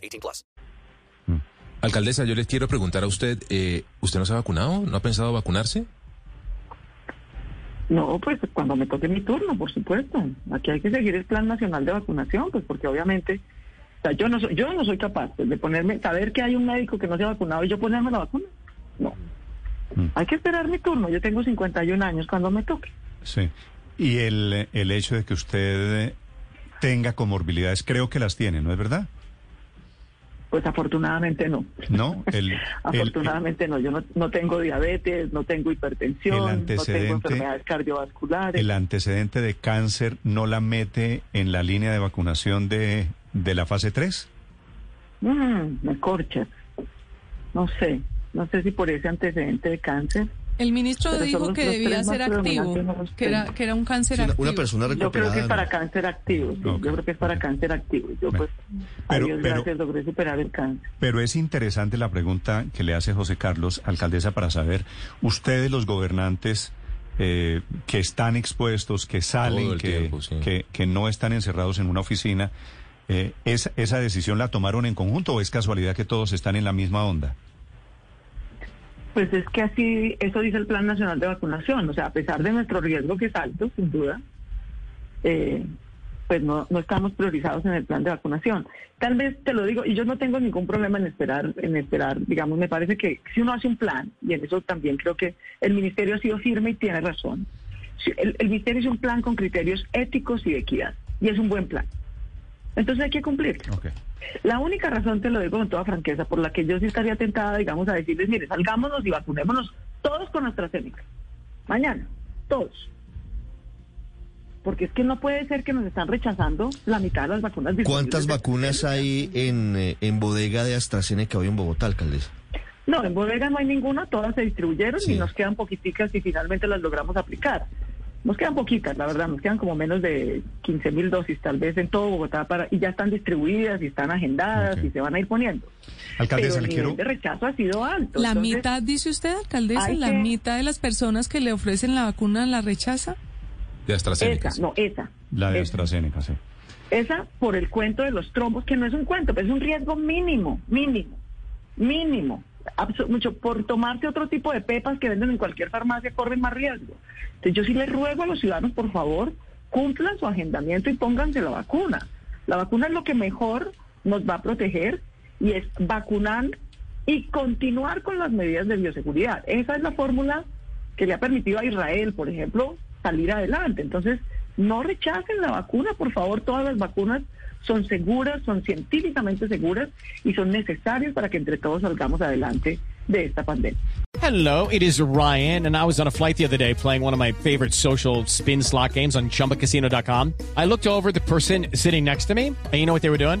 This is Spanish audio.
18 plus. Alcaldesa, yo les quiero preguntar a usted, eh, ¿usted no se ha vacunado? ¿No ha pensado vacunarse? No, pues cuando me toque mi turno, por supuesto. Aquí hay que seguir el plan nacional de vacunación, pues porque obviamente, o sea, yo no soy, yo no soy capaz pues, de ponerme, saber que hay un médico que no se ha vacunado y yo ponerme la vacuna. No. Hay que esperar mi turno. Yo tengo 51 años cuando me toque. Sí. Y el, el hecho de que usted tenga comorbilidades, creo que las tiene, ¿no es verdad? Pues afortunadamente no. No, el, afortunadamente no. Yo no, no tengo diabetes, no tengo hipertensión, no tengo enfermedades cardiovasculares. el antecedente de cáncer no la mete en la línea de vacunación de, de la fase 3. Mm, me corchas. No sé. No sé si por ese antecedente de cáncer. El ministro Pero dijo que debía ser activo, que era, que era un cáncer Sí, una, activo. una persona Yo creo que recuperada. es para cáncer activo. sí. Yo creo que es para cáncer activo. Yo, pues, Pero- a Dios pero- gracias, logré superar el cáncer. Pero es interesante la pregunta que le hace José Carlos, alcaldesa, para saber, ustedes los gobernantes eh, que están expuestos, que salen, que, tiempo, sí. que, que no están encerrados en una oficina, eh, ¿es- ¿esa decisión la tomaron en conjunto o es casualidad que todos están en la misma onda? Pues es que así, eso dice el Plan Nacional de Vacunación. O sea, a pesar de nuestro riesgo que es alto, sin duda, eh, pues no, no estamos priorizados en el plan de vacunación. Tal vez te lo digo, y yo no tengo ningún problema en esperar, en esperar, digamos, me parece que si uno hace un plan, y en eso también creo que el ministerio ha sido firme y tiene razón. El, ministerio hizo un plan con criterios éticos y de equidad, y es un buen plan. Entonces hay que cumplirlo. Ok. La única razón, te lo digo con toda franqueza, por la que yo sí estaría tentada, digamos, a decirles, mire, salgámonos y vacunémonos todos con AstraZeneca. Mañana, todos. Porque es que no puede ser que nos están rechazando la mitad de las vacunas. ¿Cuántas vacunas hay en, eh, en bodega de AstraZeneca hoy en Bogotá, alcaldesa? No, en bodega no hay ninguna, todas se distribuyeron Sí. y nos quedan poquiticas y finalmente las logramos aplicar. Nos quedan poquitas, la verdad, nos quedan como menos de 15 mil dosis tal vez en todo Bogotá para y ya están distribuidas y están agendadas y se van a ir poniendo. Alcaldesa, Pero le el quiero... nivel de rechazo ha sido alto. La Entonces, mitad, dice usted, alcaldesa, la que- mitad de las personas que le ofrecen la vacuna la rechaza. De AstraZeneca. Esa, no, esa. La de Esa. AstraZeneca, sí. Esa por el cuento de los trombos, que no es un cuento, pero es un riesgo mínimo, mínimo, mínimo. Mucho por tomarse otro tipo de pepas que venden en cualquier farmacia corren más riesgo. Entonces yo sí les ruego a los ciudadanos, por favor, cumplan su agendamiento y pónganse la vacuna. La vacuna es lo que mejor nos va a proteger y es vacunar y continuar con las medidas de bioseguridad. Esa es la fórmula que le ha permitido a Israel, por ejemplo, salir adelante. Entonces, no rechacen la vacuna, por favor, todas las vacunas son seguras, son científicamente seguras y son necesarias para que entre todos salgamos adelante de esta pandemia. Hello, it is Ryan, and I was on a flight the other day playing one of my favorite social spin slot games on chumbacasino.com. I looked over the person sitting next to me, and you know what they were doing?